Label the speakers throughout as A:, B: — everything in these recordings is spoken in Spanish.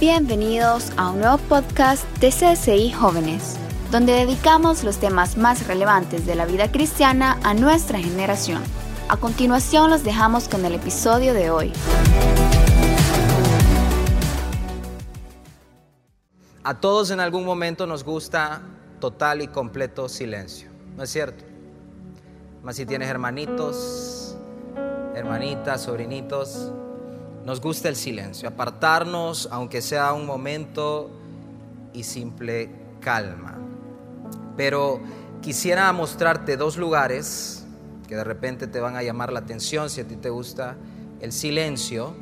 A: Bienvenidos a un nuevo podcast de CSI Jóvenes, donde dedicamos los temas más relevantes de la vida cristiana a nuestra generación. A continuación los dejamos con el episodio de hoy.
B: A todos en algún momento nos gusta total y completo silencio, ¿no es cierto? Más si tienes hermanitos, hermanitas, sobrinitos, nos gusta el silencio, apartarnos, aunque sea un momento y simple calma. Pero quisiera mostrarte dos lugares que de repente te van a llamar la atención si a ti te gusta el silencio.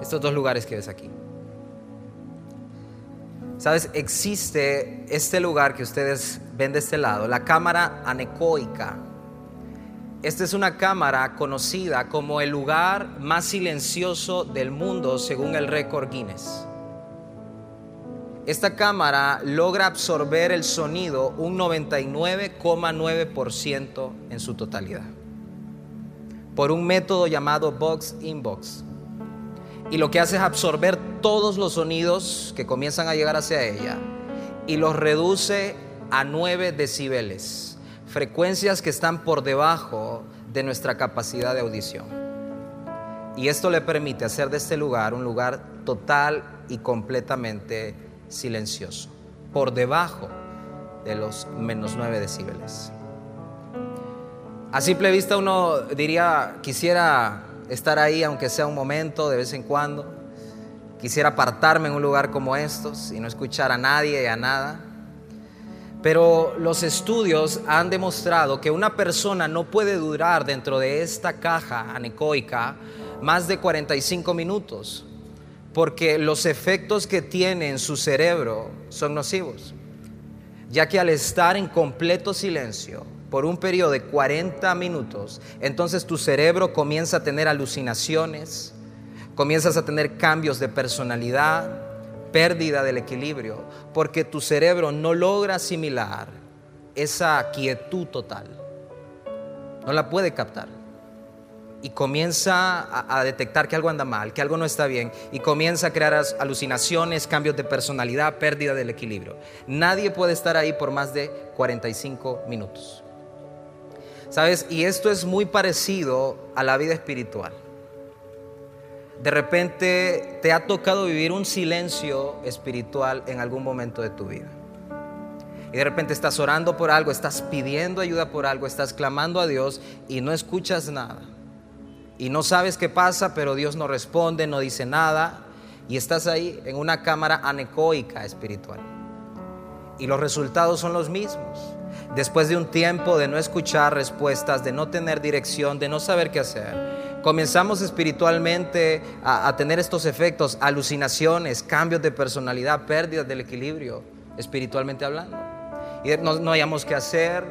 B: Estos dos lugares que ves aquí. Sabes, existe este lugar que ustedes ven de este lado, la cámara anecoica. Esta es una cámara conocida como el lugar más silencioso del mundo según el récord Guinness. Esta cámara logra absorber el sonido un 99,9% en su totalidad por un método llamado box inbox. Y lo que hace es absorber todos los sonidos que comienzan a llegar hacia ella y los reduce a 9 decibeles frecuencias que están por debajo de nuestra capacidad de audición. Y esto le permite hacer de este lugar un lugar total y completamente silencioso, por debajo de los menos 9 decibeles. A simple vista uno diría, quisiera estar ahí aunque sea un momento, de vez en cuando. Quisiera apartarme en un lugar como estos y no escuchar a nadie y a nada. Pero los estudios han demostrado que una persona no puede durar dentro de esta caja anecoica más de 45 minutos, porque los efectos que tiene en su cerebro son nocivos, ya que al estar en completo silencio por un periodo de 40 minutos, entonces tu cerebro comienza a tener alucinaciones, comienzas a tener cambios de personalidad, pérdida del equilibrio, porque tu cerebro no logra asimilar esa quietud total. No la puede captar. Y comienza a, detectar que algo anda mal, que algo no está bien, y comienza a crear alucinaciones, cambios de personalidad, pérdida del equilibrio. Nadie puede estar ahí por más de 45 minutos. ¿Sabes? Y esto es muy parecido a la vida espiritual. De repente te ha tocado vivir un silencio espiritual en algún momento de tu vida. Y de repente estás orando por algo, estás pidiendo ayuda por algo, estás clamando a Dios y no escuchas nada. Y no sabes qué pasa, pero Dios no responde, no dice nada. Y estás ahí en una cámara anecoica espiritual. Y los resultados son los mismos. Después de un tiempo de no escuchar respuestas, de no tener dirección, de no saber qué hacer, comenzamos espiritualmente a, tener estos efectos, alucinaciones, cambios de personalidad, pérdidas del equilibrio, espiritualmente hablando. Y no, no hayamos qué hacer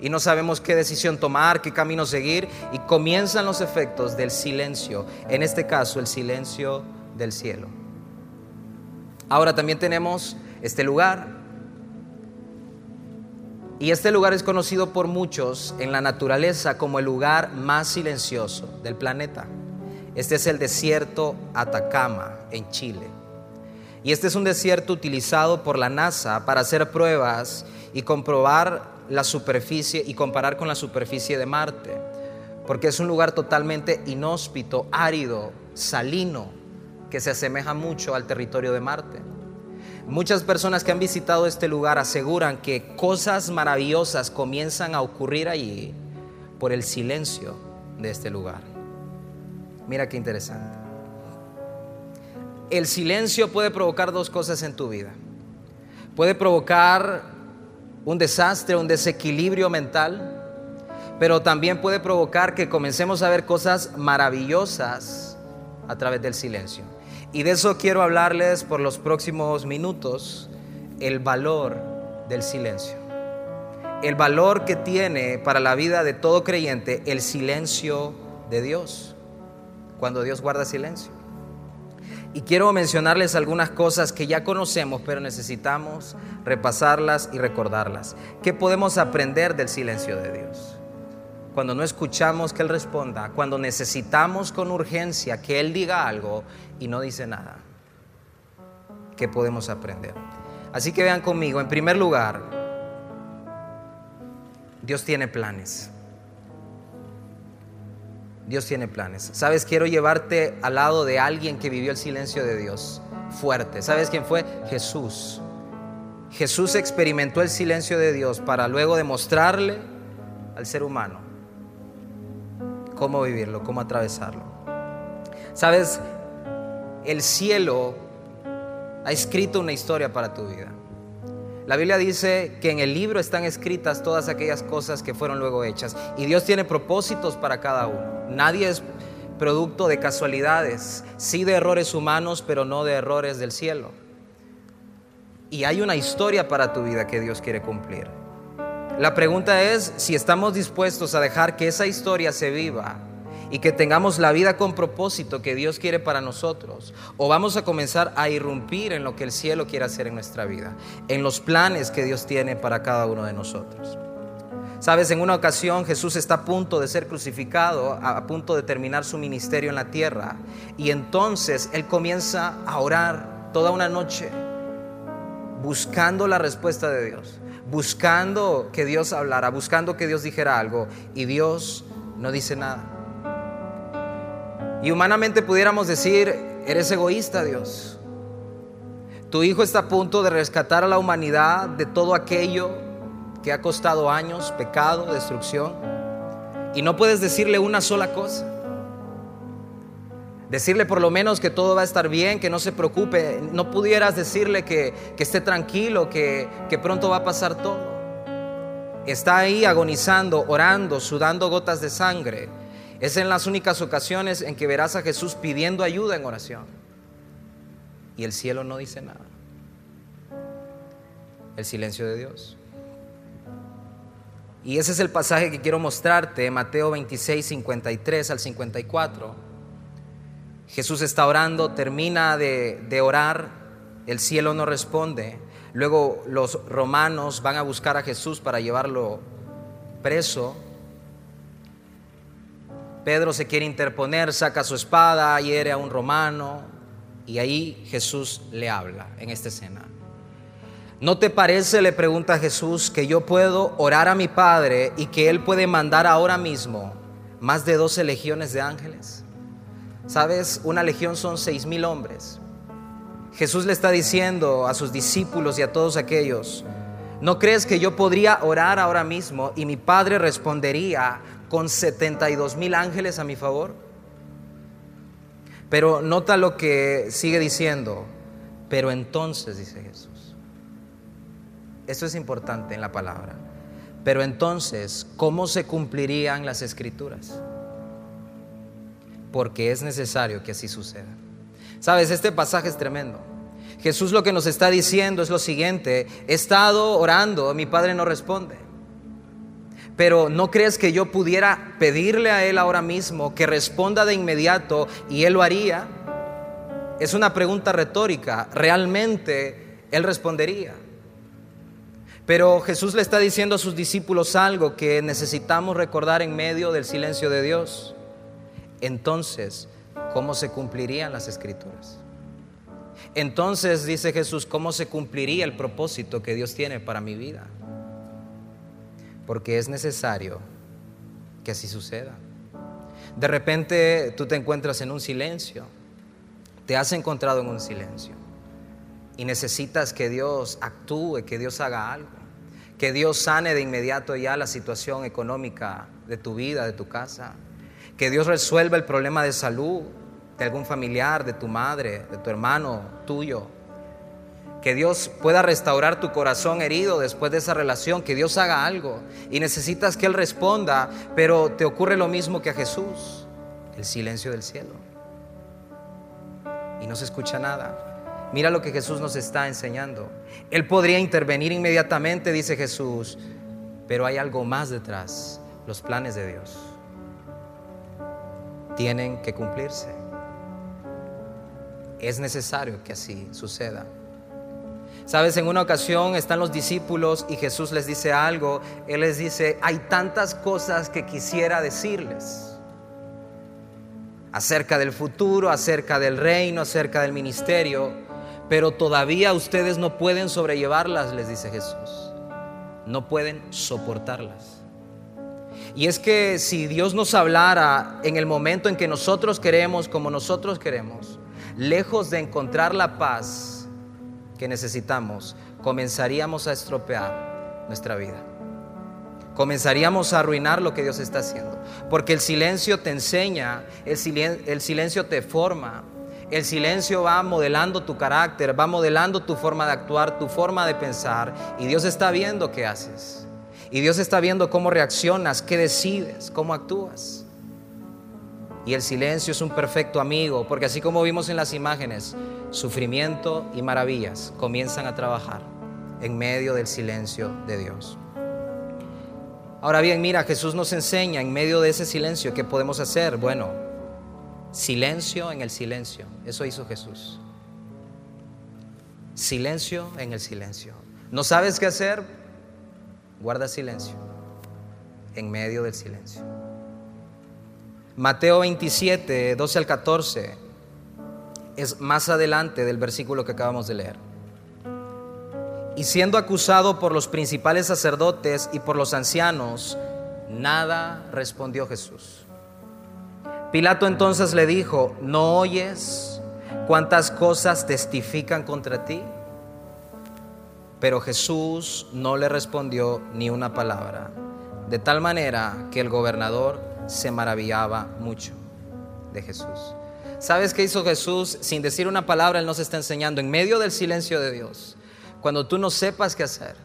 B: y no sabemos qué decisión tomar, qué camino seguir y comienzan los efectos del silencio, en este caso el silencio del cielo. Ahora también tenemos este lugar y este lugar es conocido por muchos en la naturaleza como el lugar más silencioso del planeta. Este es el desierto Atacama en Chile. Y este es un desierto utilizado por la NASA para hacer pruebas y comprobar la superficie y comparar con la superficie de Marte. Porque es un lugar totalmente inhóspito, árido, salino, que se asemeja mucho al territorio de Marte. Muchas personas que han visitado este lugar aseguran que cosas maravillosas comienzan a ocurrir allí por el silencio de este lugar. Mira qué interesante. El silencio puede provocar dos cosas en tu vida. Puede provocar un desastre, un desequilibrio mental, pero también puede provocar que comencemos a ver cosas maravillosas a través del silencio. Y de eso quiero hablarles por los próximos minutos, el valor del silencio. El valor que tiene para la vida de todo creyente el silencio de Dios, cuando Dios guarda silencio. Y quiero mencionarles algunas cosas que ya conocemos, pero necesitamos repasarlas y recordarlas. ¿Qué podemos aprender del silencio de Dios? Cuando no escuchamos que Él responda, cuando necesitamos con urgencia que Él diga algo y no dice nada. ¿Qué podemos aprender? Así que vean conmigo, en primer lugar, Dios tiene planes. Dios tiene planes. Sabes, quiero llevarte al lado de alguien que vivió el silencio de Dios fuerte. ¿Sabes quién fue? Jesús. Jesús experimentó el silencio de Dios para luego demostrarle al ser humano cómo vivirlo, cómo atravesarlo. Sabes, el cielo ha escrito una historia para tu vida. La Biblia dice que en el libro están escritas todas aquellas cosas que fueron luego hechas y Dios tiene propósitos para cada uno. Nadie es producto de casualidades, sí de errores humanos, pero no de errores del cielo. Y hay una historia para tu vida que Dios quiere cumplir. La pregunta es si estamos dispuestos a dejar que esa historia se viva y que tengamos la vida con propósito que Dios quiere para nosotros. O vamos a comenzar a irrumpir en lo que el cielo quiere hacer en nuestra vida, en los planes que Dios tiene para cada uno de nosotros. Sabes, en una ocasión Jesús está a punto de ser crucificado, a punto de terminar su ministerio en la tierra. Y entonces Él comienza a orar toda una noche, buscando la respuesta de Dios, buscando que Dios hablara, buscando que Dios dijera algo. Y Dios no dice nada. Y humanamente pudiéramos decir, eres egoísta Dios. Tu Hijo está a punto de rescatar a la humanidad de todo aquello que ha costado años, pecado, destrucción. Y no puedes decirle una sola cosa. Decirle por lo menos que todo va a estar bien, que no se preocupe. No pudieras decirle que, esté tranquilo, que, que pronto va a pasar todo. Está ahí agonizando, orando, sudando gotas de sangre es en las únicas ocasiones en que verás a Jesús pidiendo ayuda en oración. Y el cielo no dice nada. El silencio de Dios. Y ese es el pasaje que quiero mostrarte, Mateo 26, 53 al 54. Jesús está orando, termina de, de orar, el cielo no responde. Luego los romanos van a buscar a Jesús para llevarlo preso Pedro se quiere interponer, saca su espada, hiere a un romano y ahí Jesús le habla en esta escena. ¿No te parece, le pregunta Jesús, que yo puedo orar a mi Padre y que Él puede mandar ahora mismo más de 12 legiones de ángeles? ¿Sabes? Una legión son seis mil hombres. Jesús le está diciendo a sus discípulos y a todos aquellos, ¿no crees que yo podría orar ahora mismo y mi Padre respondería con 72 mil ángeles a mi favor. Pero nota lo que sigue diciendo. Pero entonces, dice Jesús. Esto es importante en la palabra. Pero entonces, ¿cómo se cumplirían las escrituras? Porque es necesario que así suceda. Sabes, este pasaje es tremendo. Jesús lo que nos está diciendo es lo siguiente, he estado orando, mi Padre no responde. Pero ¿no crees que yo pudiera pedirle a Él ahora mismo que responda de inmediato y Él lo haría? Es una pregunta retórica. Realmente Él respondería. Pero Jesús le está diciendo a sus discípulos algo que necesitamos recordar en medio del silencio de Dios. Entonces, ¿cómo se cumplirían las escrituras? Entonces, dice Jesús, ¿cómo se cumpliría el propósito que Dios tiene para mi vida? porque es necesario que así suceda. De repente tú te encuentras en un silencio, te has encontrado en un silencio y necesitas que Dios actúe, que Dios haga algo, que Dios sane de inmediato ya la situación económica de tu vida, de tu casa, que Dios resuelva el problema de salud de algún familiar, de tu madre, de tu hermano, tuyo que Dios pueda restaurar tu corazón herido después de esa relación, que Dios haga algo y necesitas que Él responda, pero te ocurre lo mismo que a Jesús, el silencio del cielo. Y no se escucha nada. Mira lo que Jesús nos está enseñando. Él podría intervenir inmediatamente, dice Jesús, pero hay algo más detrás, los planes de Dios. Tienen que cumplirse. Es necesario que así suceda. Sabes, en una ocasión están los discípulos y Jesús les dice algo. Él les dice, hay tantas cosas que quisiera decirles acerca del futuro, acerca del reino, acerca del ministerio, pero todavía ustedes no pueden sobrellevarlas, les dice Jesús. No pueden soportarlas. Y es que si Dios nos hablara en el momento en que nosotros queremos, como nosotros queremos, lejos de encontrar la paz que necesitamos, comenzaríamos a estropear nuestra vida. Comenzaríamos a arruinar lo que Dios está haciendo. Porque el silencio te enseña, el silencio, te forma, el silencio va modelando tu carácter, va modelando tu forma de actuar, tu forma de pensar. Y Dios está viendo qué haces. Y Dios está viendo cómo reaccionas, qué decides, cómo actúas. Y el silencio es un perfecto amigo, porque así como vimos en las imágenes, sufrimiento y maravillas comienzan a trabajar en medio del silencio de Dios. Ahora bien, mira, Jesús nos enseña en medio de ese silencio qué podemos hacer. Bueno, silencio en el silencio. Eso hizo Jesús. Silencio en el silencio. ¿No sabes qué hacer? Guarda silencio en medio del silencio. Mateo 27, 12 al 14, es más adelante del versículo que acabamos de leer. Y siendo acusado por los principales sacerdotes y por los ancianos, nada respondió Jesús. Pilato entonces le dijo, ¿no oyes cuántas cosas testifican contra ti? Pero Jesús no le respondió ni una palabra, de tal manera que el gobernador se maravillaba mucho de Jesús. ¿Sabes qué hizo Jesús? Sin decir una palabra, Él nos está enseñando en medio del silencio de Dios. Cuando tú no sepas qué hacer,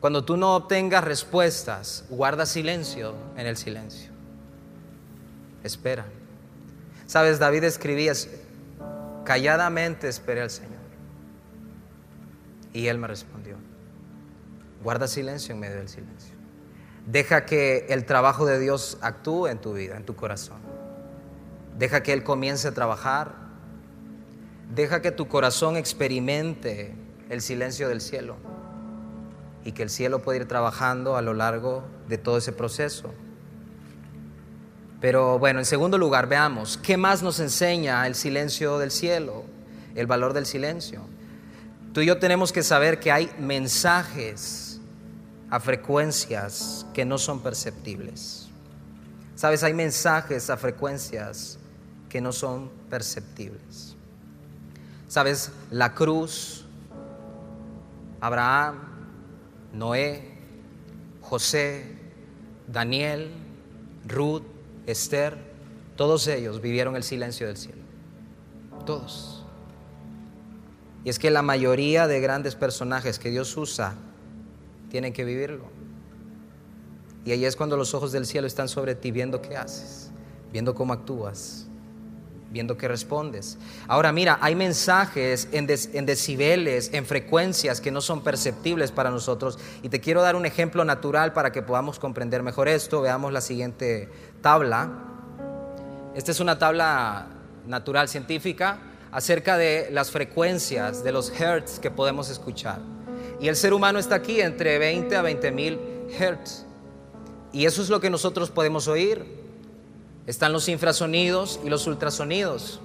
B: cuando tú no obtengas respuestas, guarda silencio en el silencio. Espera. ¿Sabes? David escribía, calladamente esperé al Señor. Y él me respondió, guarda silencio en medio del silencio. Deja que el trabajo de Dios actúe en tu vida, en tu corazón. Deja que Él comience a trabajar. Deja que tu corazón experimente el silencio del cielo y que el cielo pueda ir trabajando a lo largo de todo ese proceso. Pero bueno, en segundo lugar, veamos, ¿qué más nos enseña el silencio del cielo? El valor del silencio. Tú y yo tenemos que saber que hay mensajes a frecuencias que no son perceptibles. Sabes, hay mensajes a frecuencias que no son perceptibles. Sabes, la cruz, Abraham, Noé, José, Daniel, Ruth, Esther, todos ellos vivieron el silencio del cielo. Todos. Y es que la mayoría de grandes personajes que Dios usa tienen que vivirlo. Y ahí es cuando los ojos del cielo están sobre ti viendo qué haces, viendo cómo actúas, viendo qué respondes. Ahora mira, hay mensajes en, en, decibeles, en frecuencias que no son perceptibles para nosotros. Y te quiero dar un ejemplo natural para que podamos comprender mejor esto. Veamos la siguiente tabla. Esta es una tabla natural científica acerca de las frecuencias, de los hertz que podemos escuchar. Y el ser humano está aquí entre 20 a 20 mil hertz. Y eso es lo que nosotros podemos oír. Están los infrasonidos y los ultrasonidos.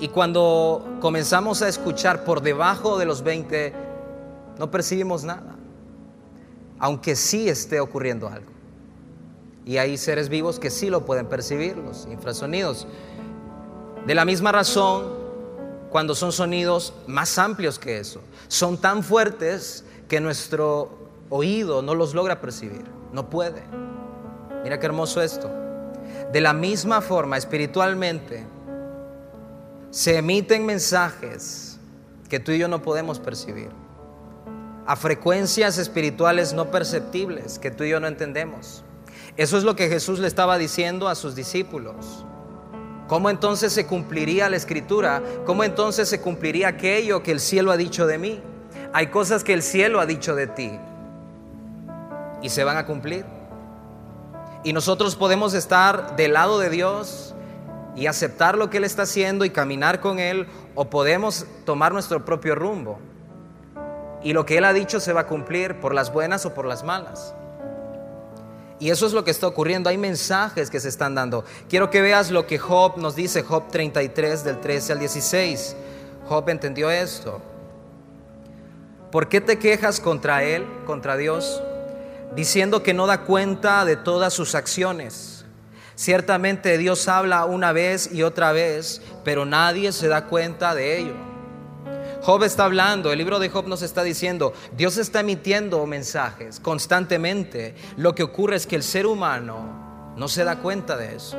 B: Y cuando comenzamos a escuchar por debajo de los 20, no percibimos nada. Aunque sí esté ocurriendo algo. Y hay seres vivos que sí lo pueden percibir, los infrasonidos. De la misma razón, cuando son sonidos más amplios que eso. Son tan fuertes que nuestro oído no los logra percibir, no puede. Mira qué hermoso esto. De la misma forma, espiritualmente, se emiten mensajes que tú y yo no podemos percibir. A frecuencias espirituales no perceptibles que tú y yo no entendemos. Eso es lo que Jesús le estaba diciendo a sus discípulos. ¿Cómo entonces se cumpliría la escritura? ¿Cómo entonces se cumpliría aquello que el cielo ha dicho de mí? Hay cosas que el cielo ha dicho de ti y se van a cumplir. Y nosotros podemos estar del lado de Dios y aceptar lo que Él está haciendo y caminar con Él, o podemos tomar nuestro propio rumbo Y lo que Él ha dicho se va a cumplir por las buenas o por las malas. Y eso es lo que está ocurriendo. Hay mensajes que se están dando. Quiero que veas lo que Job nos dice, Job 33 del 13 al 16. Job entendió esto. ¿Por qué te quejas contra Él, contra Dios, diciendo que no da cuenta de todas sus acciones? Ciertamente Dios habla una vez y otra vez, pero nadie se da cuenta de ello. Job está hablando, el libro de Job nos está diciendo, Dios está emitiendo mensajes constantemente. Lo que ocurre es que el ser humano no se da cuenta de eso.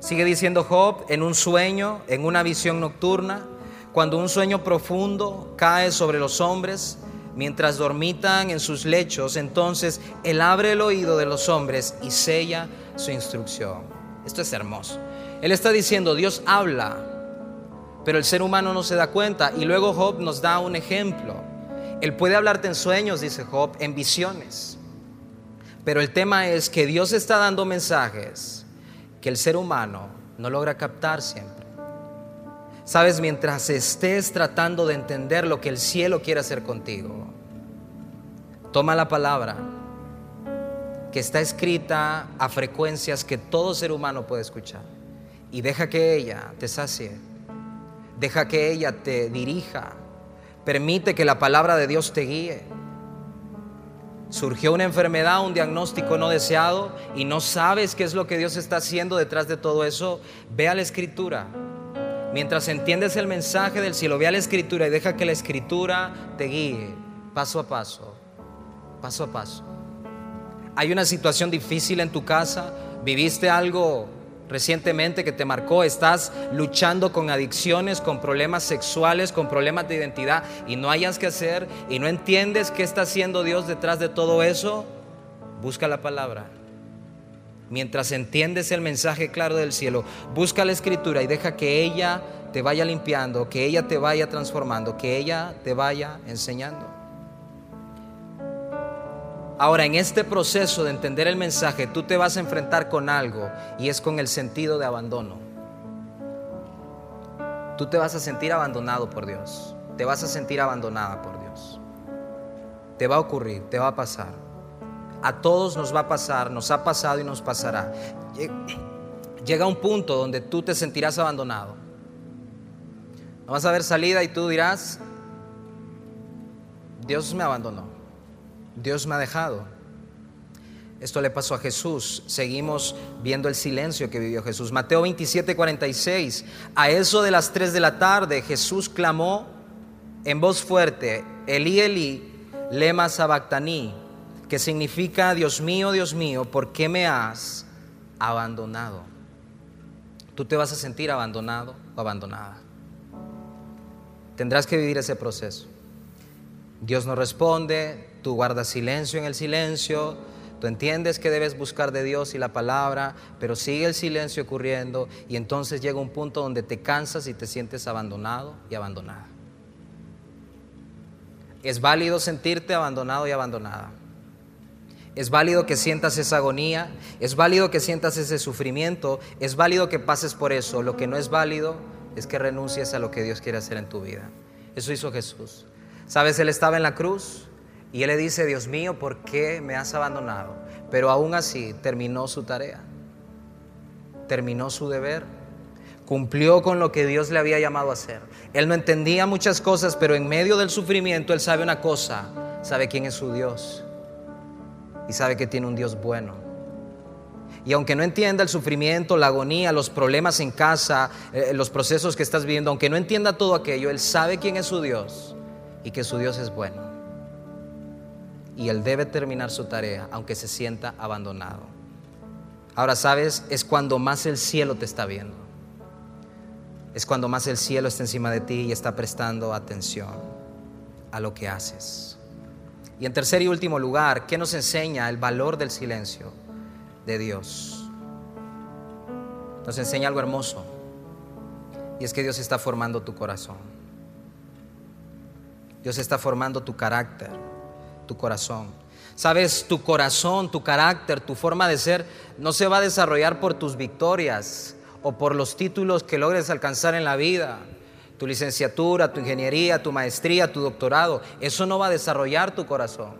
B: Sigue diciendo Job, en un sueño, en una visión nocturna, cuando un sueño profundo cae sobre los hombres, mientras dormitan en sus lechos, entonces Él abre el oído de los hombres y sella su instrucción. Esto es hermoso. Él está diciendo, Dios habla pero el ser humano no se da cuenta. Y luego Job nos da un ejemplo. Él puede hablarte en sueños, dice Job, en visiones. Pero el tema es que Dios está dando mensajes que el ser humano no logra captar siempre. Sabes, mientras estés tratando de entender lo que el cielo quiere hacer contigo, toma la palabra que está escrita a frecuencias que todo ser humano puede escuchar y deja que ella te sacie Deja que ella te dirija. Permite que la palabra de Dios te guíe. Surgió una enfermedad, un diagnóstico no deseado y no sabes qué es lo que Dios está haciendo detrás de todo eso. Ve a la escritura. Mientras entiendes el mensaje del cielo, ve a la escritura y deja que la escritura te guíe paso a paso, paso a paso. Hay una situación difícil en tu casa, viviste algo recientemente que te marcó, estás luchando con adicciones, con problemas sexuales, con problemas de identidad y no hayas que hacer y no entiendes qué está haciendo Dios detrás de todo eso, busca la palabra. Mientras entiendes el mensaje claro del cielo, busca la escritura y deja que ella te vaya limpiando, que ella te vaya transformando, que ella te vaya enseñando. Ahora, en este proceso de entender el mensaje, tú te vas a enfrentar con algo y es con el sentido de abandono. Tú te vas a sentir abandonado por Dios. Te vas a sentir abandonada por Dios. Te va a ocurrir, te va a pasar. A todos nos va a pasar, nos ha pasado y nos pasará. Llega un punto donde tú te sentirás abandonado. No vas a ver salida y tú dirás, Dios me abandonó. Dios me ha dejado. Esto le pasó a Jesús. Seguimos viendo el silencio que vivió Jesús. Mateo 27, 46. A eso de las 3 de la tarde, Jesús clamó en voz fuerte, Elí, Elí, lema sabactaní, que significa, Dios mío, Dios mío, ¿por qué me has abandonado? Tú te vas a sentir abandonado o abandonada. Tendrás que vivir ese proceso. Dios no responde, tú guardas silencio en el silencio, tú entiendes que debes buscar de Dios y la palabra, pero sigue el silencio ocurriendo y entonces llega un punto donde te cansas y te sientes abandonado y abandonada. Es válido sentirte abandonado y abandonada. Es válido que sientas esa agonía, es válido que sientas ese sufrimiento, es válido que pases por eso. Lo que no es válido es que renuncies a lo que Dios quiere hacer en tu vida. Eso hizo Jesús. ¿Sabes? Él estaba en la cruz, y él le dice, Dios mío, ¿por qué me has abandonado? Pero aún así terminó su tarea, terminó su deber, cumplió con lo que Dios le había llamado a hacer. Él no entendía muchas cosas, pero en medio del sufrimiento él sabe una cosa, sabe quién es su Dios y sabe que tiene un Dios bueno. Y aunque no entienda el sufrimiento, la agonía, los problemas en casa, eh, los procesos que estás viviendo, aunque no entienda todo aquello, Él sabe quién es su Dios y que su Dios es bueno y él debe terminar su tarea aunque se sienta abandonado. Ahora, ¿sabes? Es cuando más el cielo te está viendo. Es cuando más el cielo está encima de ti y está prestando atención a lo que haces. Y en tercer y último lugar, ¿qué nos enseña el valor del silencio de Dios? Nos enseña algo hermoso. Y es que Dios está formando tu corazón. Dios está formando tu carácter tu corazón. Sabes, tu corazón, tu carácter, tu forma de ser no se va a desarrollar por tus victorias o por los títulos que logres alcanzar en la vida. tu licenciatura, tu ingeniería, tu maestría, tu doctorado. Eso no va a desarrollar tu corazón.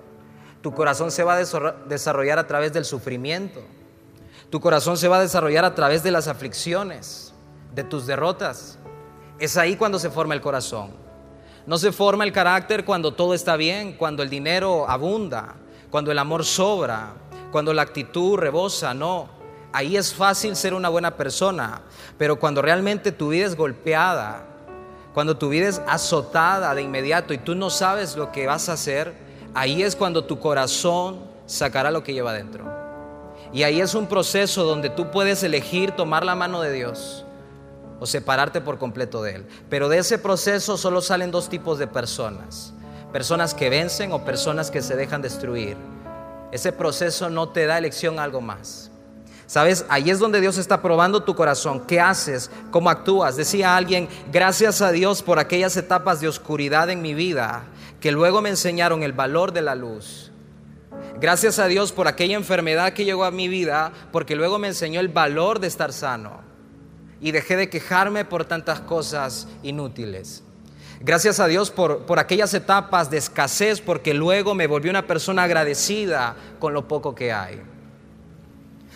B: Tu corazón se va a desarrollar a través del sufrimiento. Tu corazón se va a desarrollar a través de las aflicciones, de tus derrotas. Es ahí cuando se forma el corazón. No se forma el carácter cuando todo está bien, cuando el dinero abunda, cuando el amor sobra, cuando la actitud rebosa, no. Ahí es fácil ser una buena persona, pero cuando realmente tu vida es golpeada, cuando tu vida es azotada de inmediato y tú no sabes lo que vas a hacer, ahí es cuando tu corazón sacará lo que lleva dentro. Y ahí es un proceso donde tú puedes elegir tomar la mano de Dios o separarte por completo de Él. Pero de ese proceso solo salen dos tipos de personas. Personas que vencen o personas que se dejan destruir. Ese proceso no te da elección a algo más. Sabes, ahí es donde Dios está probando tu corazón. ¿Qué haces? ¿Cómo actúas? Decía alguien, gracias a Dios por aquellas etapas de oscuridad en mi vida que luego me enseñaron el valor de la luz. Gracias a Dios por aquella enfermedad que llegó a mi vida porque luego me enseñó el valor de estar sano y dejé de quejarme por tantas cosas inútiles. Gracias a Dios por, por, aquellas etapas de escasez, porque luego me volví una persona agradecida con lo poco que hay.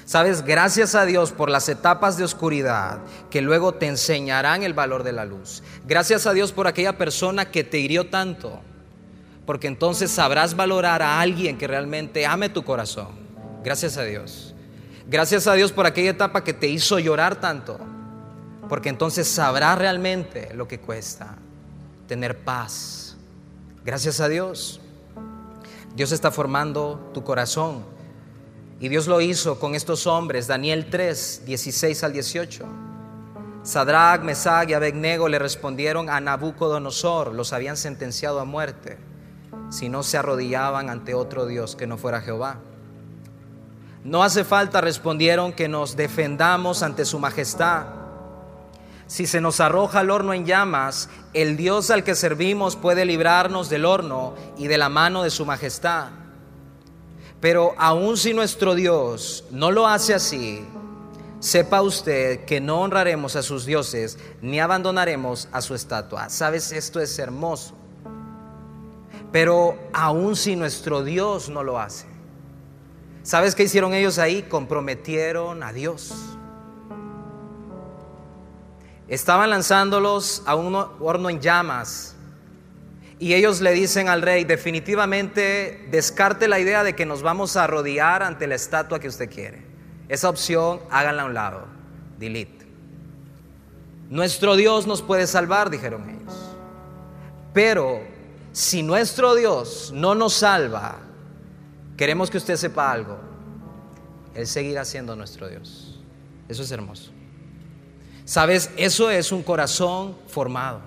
B: Sabes, gracias a Dios por las etapas de oscuridad que luego te enseñarán el valor de la luz. Gracias a Dios por aquella persona que te hirió tanto, porque entonces sabrás valorar a alguien que realmente ame tu corazón. Gracias a Dios. Gracias a Dios por aquella etapa que te hizo llorar tanto porque entonces sabrás realmente lo que cuesta tener paz. Gracias a Dios. Dios está formando tu corazón. Y Dios lo hizo con estos hombres, Daniel 3, 16 al 18. Sadrach, Mesach y Abednego le respondieron a Nabucodonosor, los habían sentenciado a muerte si no se arrodillaban ante otro Dios que no fuera Jehová. No hace falta, respondieron, que nos defendamos ante su majestad si se nos arroja al horno en llamas, el Dios al que servimos puede librarnos del horno y de la mano de su majestad. Pero aun si nuestro Dios no lo hace así, sepa usted que no honraremos a sus dioses ni abandonaremos a su estatua. Sabes, esto es hermoso. Pero aun si nuestro Dios no lo hace, ¿sabes qué hicieron ellos ahí? Comprometieron a Dios. Estaban lanzándolos a un horno en llamas. Y ellos le dicen al rey, definitivamente descarte la idea de que nos vamos a rodear ante la estatua que usted quiere. Esa opción, háganla a un lado. Delete. Nuestro Dios nos puede salvar, dijeron ellos. Pero si nuestro Dios no nos salva, queremos que usted sepa algo. Él seguirá siendo nuestro Dios. Eso es hermoso. Sabes, eso es un corazón formado.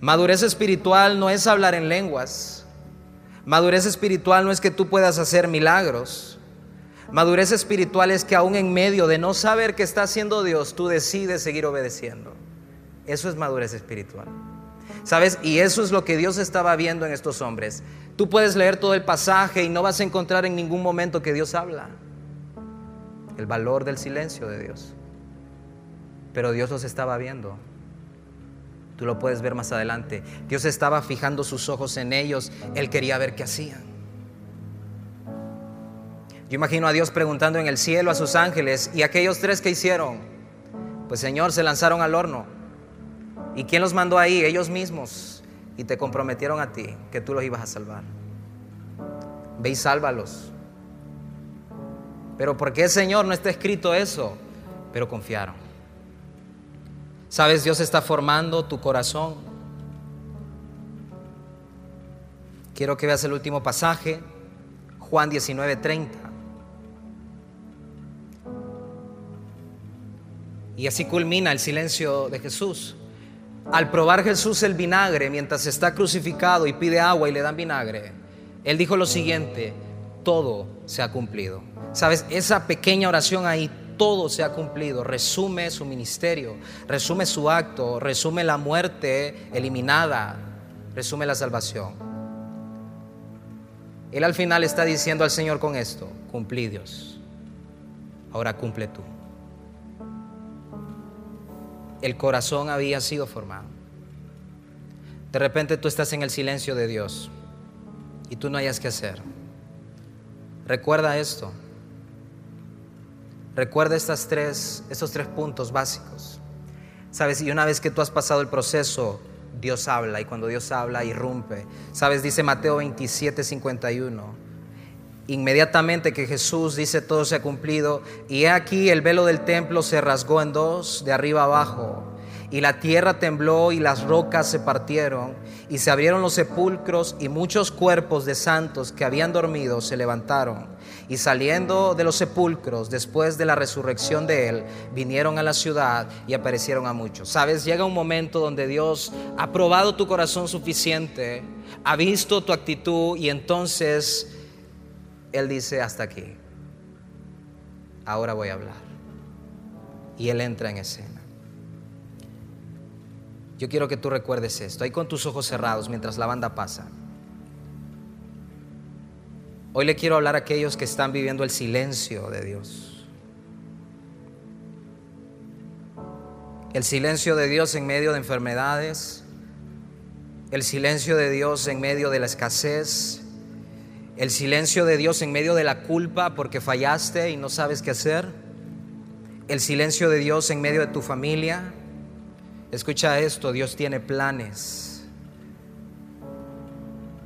B: Madurez espiritual no es hablar en lenguas. Madurez espiritual no es que tú puedas hacer milagros. Madurez espiritual es que aún en medio de no saber qué está haciendo Dios, tú decides seguir obedeciendo. Eso es madurez espiritual. ¿Sabes? Y eso es lo que Dios estaba viendo en estos hombres. Tú puedes leer todo el pasaje y no vas a encontrar en ningún momento que Dios habla. El valor del silencio de Dios pero Dios los estaba viendo. Tú lo puedes ver más adelante. Dios estaba fijando sus ojos en ellos. Él quería ver qué hacían. Yo imagino a Dios preguntando en el cielo a sus ángeles, ¿y aquellos tres que hicieron? Pues Señor, se lanzaron al horno. ¿Y quién los mandó ahí? Ellos mismos. Y te comprometieron a ti que tú los ibas a salvar. Ve y sálvalos. Pero ¿por qué, Señor, no está escrito eso? Pero confiaron. Sabes, Dios está formando tu corazón. Quiero que veas el último pasaje, Juan 19:30. Y así culmina el silencio de Jesús. Al probar Jesús el vinagre mientras está crucificado y pide agua y le dan vinagre, Él dijo lo siguiente, todo se ha cumplido. Sabes, esa pequeña oración ahí, todo se ha cumplido. Resume su ministerio, resume su acto, resume la muerte eliminada, resume la salvación. Él al final está diciendo al Señor con esto, cumplí Dios, ahora cumple tú. el corazón había sido formado. De repente tú estás en el silencio de Dios y tú no hayas que hacer. Recuerda esto. Recuerda estas tres, estos tres puntos básicos. Sabes, y una vez que tú has pasado el proceso, Dios habla y cuando Dios habla, irrumpe. Sabes, dice Mateo 27, 51 Inmediatamente que Jesús dice todo se ha cumplido, y he aquí el velo del templo se rasgó en dos, de arriba abajo, y la tierra tembló y las rocas se partieron, y se abrieron los sepulcros, y muchos cuerpos de santos que habían dormido se levantaron, y saliendo de los sepulcros, después de la resurrección de él, vinieron a la ciudad y aparecieron a muchos. Sabes, llega un momento donde Dios ha probado tu corazón suficiente, ha visto tu actitud, y entonces él dice, hasta aquí, ahora voy a hablar. Y Él entra en escena. Yo quiero que tú recuerdes esto, ahí con tus ojos cerrados mientras la banda pasa. Hoy le quiero hablar a aquellos que están viviendo el silencio de Dios. El silencio de Dios en medio de enfermedades, el silencio de Dios en medio de la escasez, el silencio de Dios en medio de la culpa porque fallaste y no sabes qué hacer. El silencio de Dios en medio de tu familia. Escucha esto, Dios tiene planes.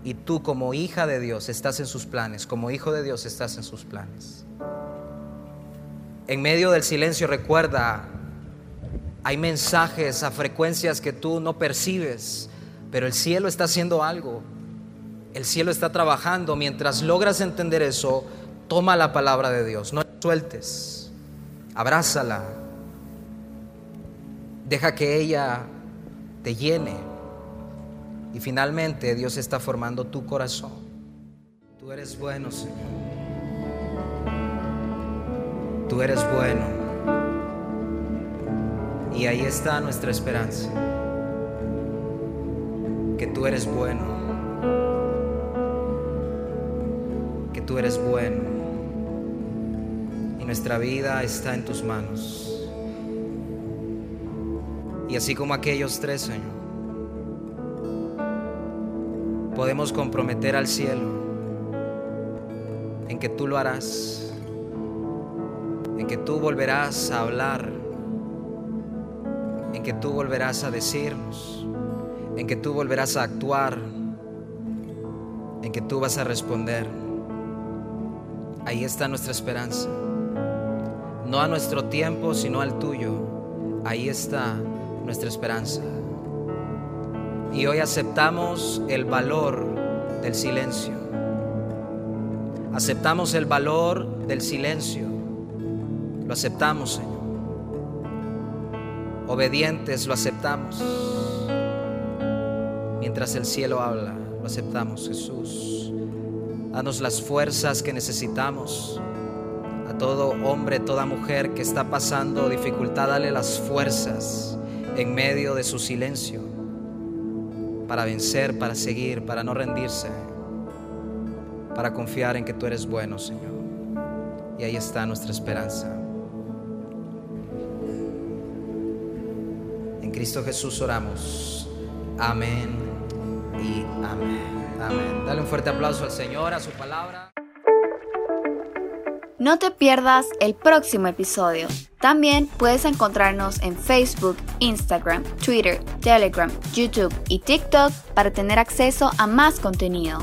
B: Y tú como hija de Dios estás en sus planes, como hijo de Dios estás en sus planes. En medio del silencio recuerda, hay mensajes a frecuencias que tú no percibes, pero el cielo está haciendo algo. El cielo está trabajando. Mientras logras entender eso, toma la palabra de Dios. No la sueltes. Abrázala. Deja que ella te llene. Y finalmente Dios está formando tu corazón. Tú eres bueno, Señor. Tú eres bueno. Y ahí está nuestra esperanza. Que tú eres bueno. tú eres bueno y nuestra vida está en tus manos. Y así como aquellos tres, Señor, podemos comprometer al cielo en que tú lo harás, en que tú volverás a hablar, en que tú volverás a decirnos, en que tú volverás a actuar, en que tú vas a responder. Ahí está nuestra esperanza. No a nuestro tiempo, sino al tuyo. Ahí está nuestra esperanza. Y hoy aceptamos el valor del silencio. Aceptamos el valor del silencio. Lo aceptamos, Señor. Obedientes lo aceptamos. Mientras el cielo habla, lo aceptamos, Jesús. Danos las fuerzas que necesitamos. A todo hombre, toda mujer que está pasando dificultad, dale las fuerzas en medio de su silencio para vencer, para seguir, para no rendirse, para confiar en que tú eres bueno, Señor. Y ahí está nuestra esperanza. En Cristo Jesús oramos. Amén y amén. Dale un fuerte aplauso al Señor, a su palabra.
A: No te pierdas el próximo episodio. También puedes encontrarnos en Facebook, Instagram, Twitter, Telegram, YouTube y TikTok para tener acceso a más contenido.